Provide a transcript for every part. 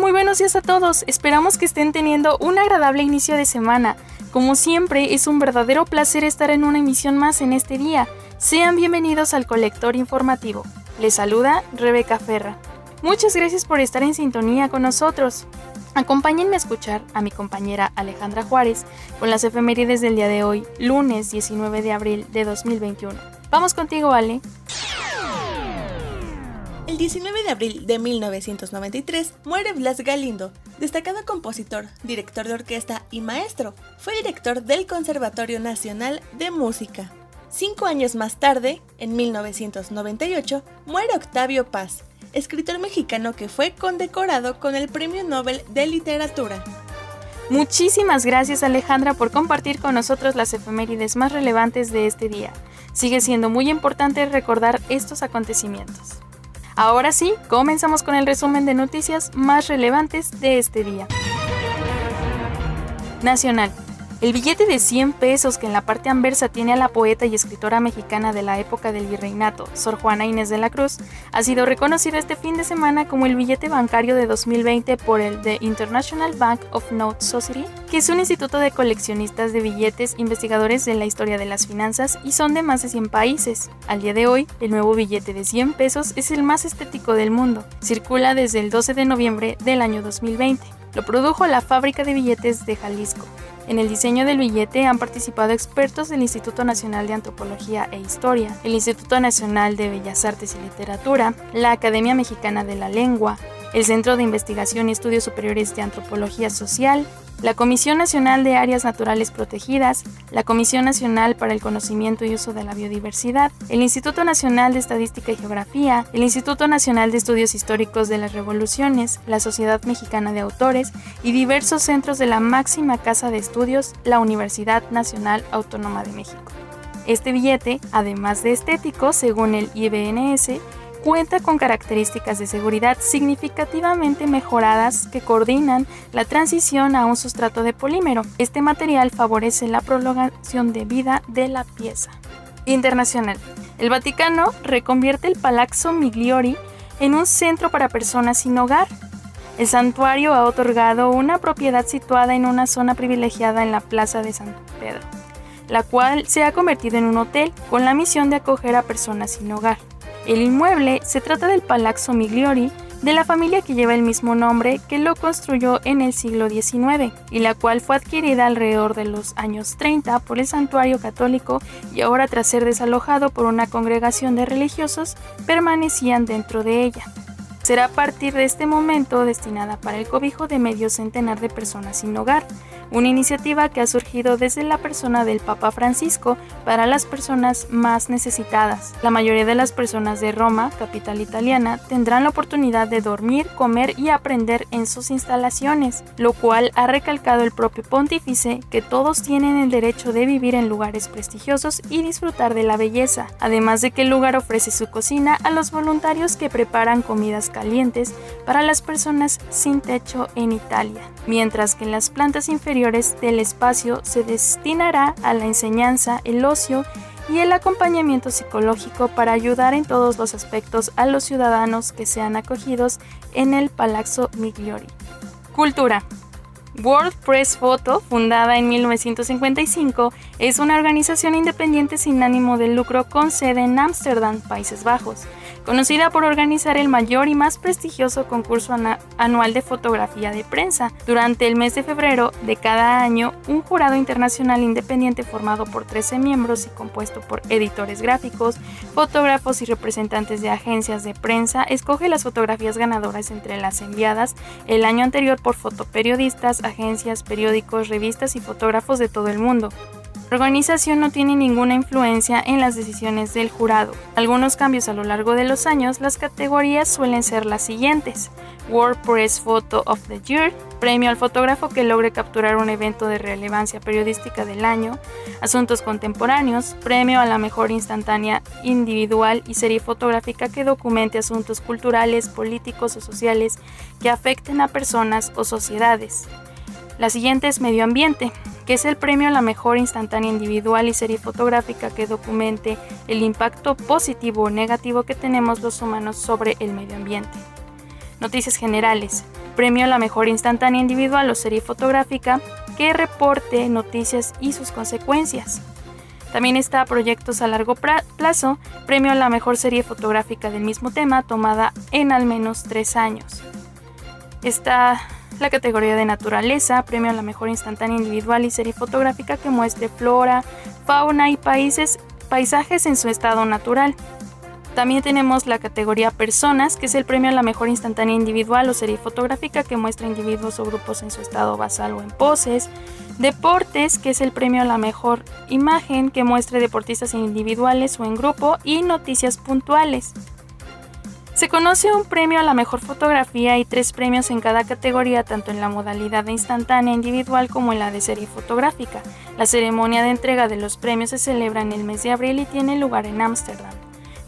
Muy buenos días a todos. Esperamos que estén teniendo un agradable inicio de semana. Como siempre, es un verdadero placer estar en una emisión más en este día. Sean bienvenidos al Colector Informativo. Les saluda Rebeca Ferra. Muchas gracias por estar en sintonía con nosotros. Acompáñenme a escuchar a mi compañera Alejandra Juárez con las efemérides del día de hoy, lunes 19 de abril de 2021. Vamos contigo, Ale. El 19 de abril de 1993 muere Blas Galindo, destacado compositor, director de orquesta y maestro. Fue director del Conservatorio Nacional de Música. Cinco años más tarde, en 1998, muere Octavio Paz, escritor mexicano que fue condecorado con el Premio Nobel de Literatura. Muchísimas gracias Alejandra por compartir con nosotros las efemérides más relevantes de este día. Sigue siendo muy importante recordar estos acontecimientos. Ahora sí, comenzamos con el resumen de noticias más relevantes de este día. Nacional. El billete de 100 pesos que en la parte anversa tiene a la poeta y escritora mexicana de la época del virreinato, Sor Juana Inés de la Cruz, ha sido reconocido este fin de semana como el billete bancario de 2020 por el The International Bank of Note Society, que es un instituto de coleccionistas de billetes investigadores de la historia de las finanzas y son de más de 100 países. Al día de hoy, el nuevo billete de 100 pesos es el más estético del mundo. Circula desde el 12 de noviembre del año 2020. Lo produjo la fábrica de billetes de Jalisco. En el diseño del billete han participado expertos del Instituto Nacional de Antropología e Historia, el Instituto Nacional de Bellas Artes y Literatura, la Academia Mexicana de la Lengua, el Centro de Investigación y Estudios Superiores de Antropología Social, la Comisión Nacional de Áreas Naturales Protegidas, la Comisión Nacional para el Conocimiento y Uso de la Biodiversidad, el Instituto Nacional de Estadística y Geografía, el Instituto Nacional de Estudios Históricos de las Revoluciones, la Sociedad Mexicana de Autores y diversos centros de la máxima casa de estudios, la Universidad Nacional Autónoma de México. Este billete, además de estético, según el IBNS, cuenta con características de seguridad significativamente mejoradas que coordinan la transición a un sustrato de polímero. Este material favorece la prolongación de vida de la pieza. Internacional. El Vaticano reconvierte el Palazzo Migliori en un centro para personas sin hogar. El santuario ha otorgado una propiedad situada en una zona privilegiada en la Plaza de San Pedro, la cual se ha convertido en un hotel con la misión de acoger a personas sin hogar. El inmueble se trata del Palazzo Migliori, de la familia que lleva el mismo nombre que lo construyó en el siglo XIX y la cual fue adquirida alrededor de los años 30 por el santuario católico y ahora tras ser desalojado por una congregación de religiosos permanecían dentro de ella. Será a partir de este momento destinada para el cobijo de medio centenar de personas sin hogar, una iniciativa que ha surgido desde la persona del Papa Francisco para las personas más necesitadas. La mayoría de las personas de Roma, capital italiana, tendrán la oportunidad de dormir, comer y aprender en sus instalaciones, lo cual ha recalcado el propio pontífice que todos tienen el derecho de vivir en lugares prestigiosos y disfrutar de la belleza, además de que el lugar ofrece su cocina a los voluntarios que preparan comidas calientes para las personas sin techo en Italia, mientras que en las plantas inferiores del espacio se destinará a la enseñanza, el ocio y el acompañamiento psicológico para ayudar en todos los aspectos a los ciudadanos que sean acogidos en el Palazzo Migliori. Cultura. World Press Photo, fundada en 1955, es una organización independiente sin ánimo de lucro con sede en Ámsterdam, Países Bajos conocida por organizar el mayor y más prestigioso concurso anual de fotografía de prensa. Durante el mes de febrero de cada año, un jurado internacional independiente formado por 13 miembros y compuesto por editores gráficos, fotógrafos y representantes de agencias de prensa escoge las fotografías ganadoras entre las enviadas el año anterior por fotoperiodistas, agencias, periódicos, revistas y fotógrafos de todo el mundo. Organización no tiene ninguna influencia en las decisiones del jurado. Algunos cambios a lo largo de los años, las categorías suelen ser las siguientes. World Press Photo of the Year, premio al fotógrafo que logre capturar un evento de relevancia periodística del año, asuntos contemporáneos, premio a la mejor instantánea individual y serie fotográfica que documente asuntos culturales, políticos o sociales que afecten a personas o sociedades. La siguiente es medio ambiente, que es el premio a la mejor instantánea individual y serie fotográfica que documente el impacto positivo o negativo que tenemos los humanos sobre el medio ambiente. Noticias generales. Premio a la mejor instantánea individual o serie fotográfica que reporte noticias y sus consecuencias. También está Proyectos a largo plazo, premio a la mejor serie fotográfica del mismo tema tomada en al menos tres años. Está la categoría de naturaleza, premio a la mejor instantánea individual y serie fotográfica que muestre flora, fauna y países, paisajes en su estado natural. También tenemos la categoría Personas, que es el premio a la mejor instantánea individual o serie fotográfica que muestra individuos o grupos en su estado basal o en poses. Deportes, que es el premio a la mejor imagen que muestre deportistas individuales o en grupo. Y noticias puntuales. Se conoce un premio a la mejor fotografía y tres premios en cada categoría, tanto en la modalidad de instantánea individual como en la de serie fotográfica. La ceremonia de entrega de los premios se celebra en el mes de abril y tiene lugar en Ámsterdam.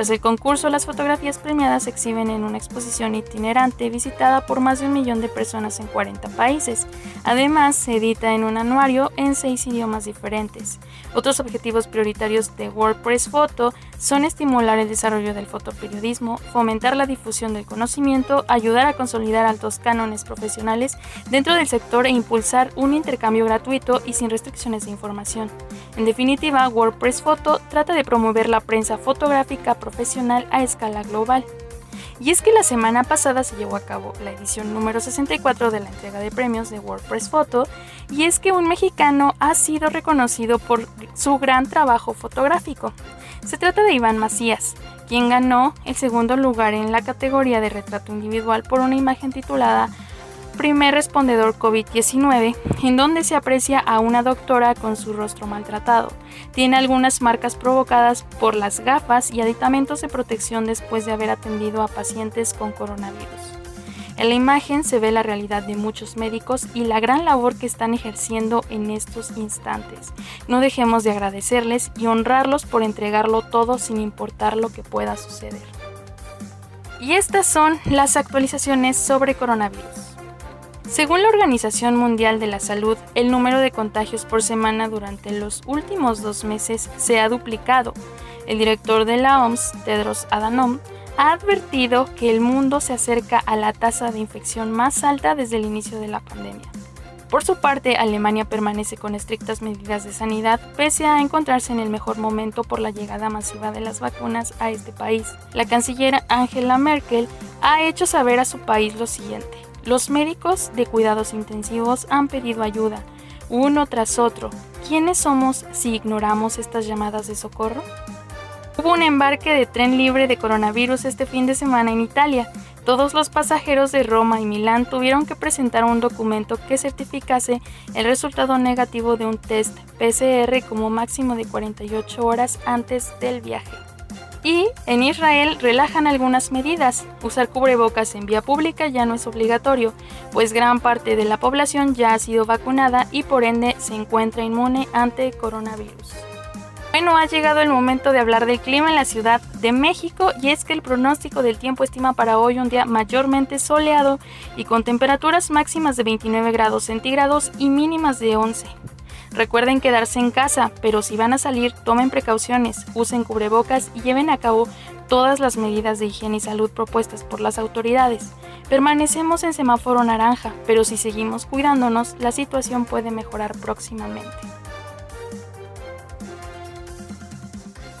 Tras el concurso, las fotografías premiadas se exhiben en una exposición itinerante visitada por más de un millón de personas en 40 países. Además, se edita en un anuario en seis idiomas diferentes. Otros objetivos prioritarios de WordPress Photo son estimular el desarrollo del fotoperiodismo, fomentar la difusión del conocimiento, ayudar a consolidar altos cánones profesionales dentro del sector e impulsar un intercambio gratuito y sin restricciones de información. En definitiva, WordPress Photo trata de promover la prensa fotográfica profesional a escala global. Y es que la semana pasada se llevó a cabo la edición número 64 de la entrega de premios de WordPress Photo y es que un mexicano ha sido reconocido por su gran trabajo fotográfico. Se trata de Iván Macías, quien ganó el segundo lugar en la categoría de retrato individual por una imagen titulada primer respondedor COVID-19, en donde se aprecia a una doctora con su rostro maltratado. Tiene algunas marcas provocadas por las gafas y aditamentos de protección después de haber atendido a pacientes con coronavirus. En la imagen se ve la realidad de muchos médicos y la gran labor que están ejerciendo en estos instantes. No dejemos de agradecerles y honrarlos por entregarlo todo sin importar lo que pueda suceder. Y estas son las actualizaciones sobre coronavirus. Según la Organización Mundial de la Salud, el número de contagios por semana durante los últimos dos meses se ha duplicado. El director de la OMS, Tedros Adhanom, ha advertido que el mundo se acerca a la tasa de infección más alta desde el inicio de la pandemia. Por su parte, Alemania permanece con estrictas medidas de sanidad pese a encontrarse en el mejor momento por la llegada masiva de las vacunas a este país. La canciller Angela Merkel ha hecho saber a su país lo siguiente. Los médicos de cuidados intensivos han pedido ayuda, uno tras otro. ¿Quiénes somos si ignoramos estas llamadas de socorro? Hubo un embarque de tren libre de coronavirus este fin de semana en Italia. Todos los pasajeros de Roma y Milán tuvieron que presentar un documento que certificase el resultado negativo de un test PCR como máximo de 48 horas antes del viaje. Y en Israel relajan algunas medidas. Usar cubrebocas en vía pública ya no es obligatorio, pues gran parte de la población ya ha sido vacunada y por ende se encuentra inmune ante coronavirus. Bueno, ha llegado el momento de hablar del clima en la Ciudad de México y es que el pronóstico del tiempo estima para hoy un día mayormente soleado y con temperaturas máximas de 29 grados centígrados y mínimas de 11. Recuerden quedarse en casa, pero si van a salir, tomen precauciones, usen cubrebocas y lleven a cabo todas las medidas de higiene y salud propuestas por las autoridades. Permanecemos en semáforo naranja, pero si seguimos cuidándonos, la situación puede mejorar próximamente.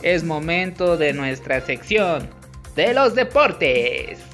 Es momento de nuestra sección de los deportes.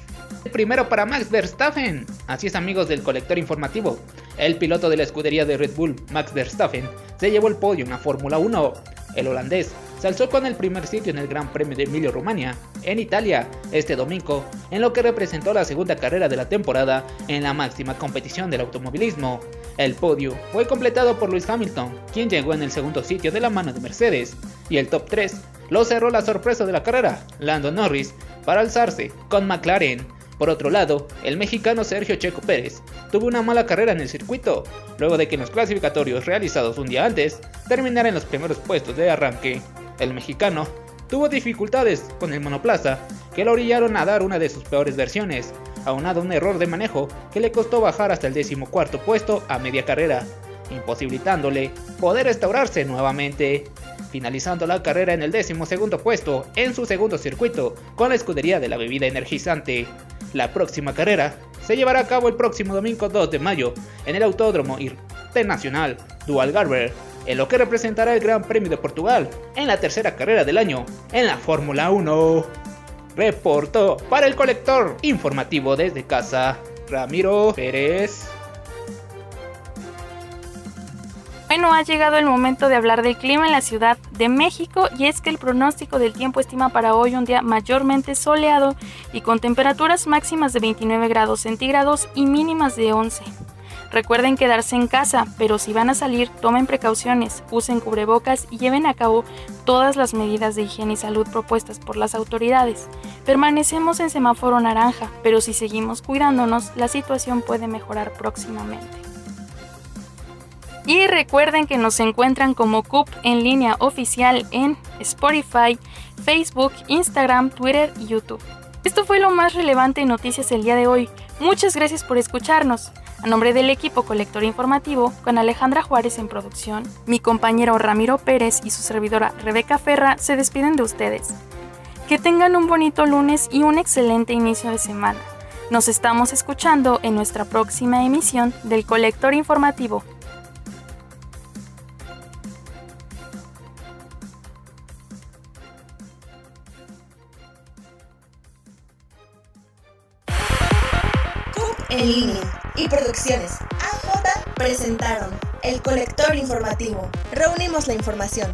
Primero para Max Verstappen. Así es amigos del colector informativo. El piloto de la escudería de Red Bull, Max Verstappen, se llevó el podio en la Fórmula 1. El holandés se alzó con el primer sitio en el Gran Premio de Emilia Romagna, en Italia, este domingo, en lo que representó la segunda carrera de la temporada en la máxima competición del automovilismo. El podio fue completado por Lewis Hamilton, quien llegó en el segundo sitio de la mano de Mercedes, y el top 3 lo cerró la sorpresa de la carrera, Lando Norris, para alzarse con McLaren. Por otro lado, el mexicano Sergio Checo Pérez tuvo una mala carrera en el circuito, luego de que en los clasificatorios realizados un día antes terminara en los primeros puestos de arranque. El mexicano tuvo dificultades con el monoplaza que lo orillaron a dar una de sus peores versiones, aunado a un error de manejo que le costó bajar hasta el decimocuarto puesto a media carrera, imposibilitándole poder restaurarse nuevamente finalizando la carrera en el décimo segundo puesto en su segundo circuito con la escudería de la bebida energizante. La próxima carrera se llevará a cabo el próximo domingo 2 de mayo en el Autódromo Internacional Dual Garber, en lo que representará el Gran Premio de Portugal en la tercera carrera del año en la Fórmula 1. Reportó para el colector informativo desde casa Ramiro Pérez. Bueno, ha llegado el momento de hablar del clima en la Ciudad de México y es que el pronóstico del tiempo estima para hoy un día mayormente soleado y con temperaturas máximas de 29 grados centígrados y mínimas de 11. Recuerden quedarse en casa, pero si van a salir, tomen precauciones, usen cubrebocas y lleven a cabo todas las medidas de higiene y salud propuestas por las autoridades. Permanecemos en semáforo naranja, pero si seguimos cuidándonos, la situación puede mejorar próximamente. Y recuerden que nos encuentran como CUP en línea oficial en Spotify, Facebook, Instagram, Twitter y YouTube. Esto fue lo más relevante en noticias el día de hoy. Muchas gracias por escucharnos. A nombre del equipo Colector Informativo, con Alejandra Juárez en producción, mi compañero Ramiro Pérez y su servidora Rebeca Ferra se despiden de ustedes. Que tengan un bonito lunes y un excelente inicio de semana. Nos estamos escuchando en nuestra próxima emisión del Colector Informativo. Presentaron El Colector Informativo. Reunimos la información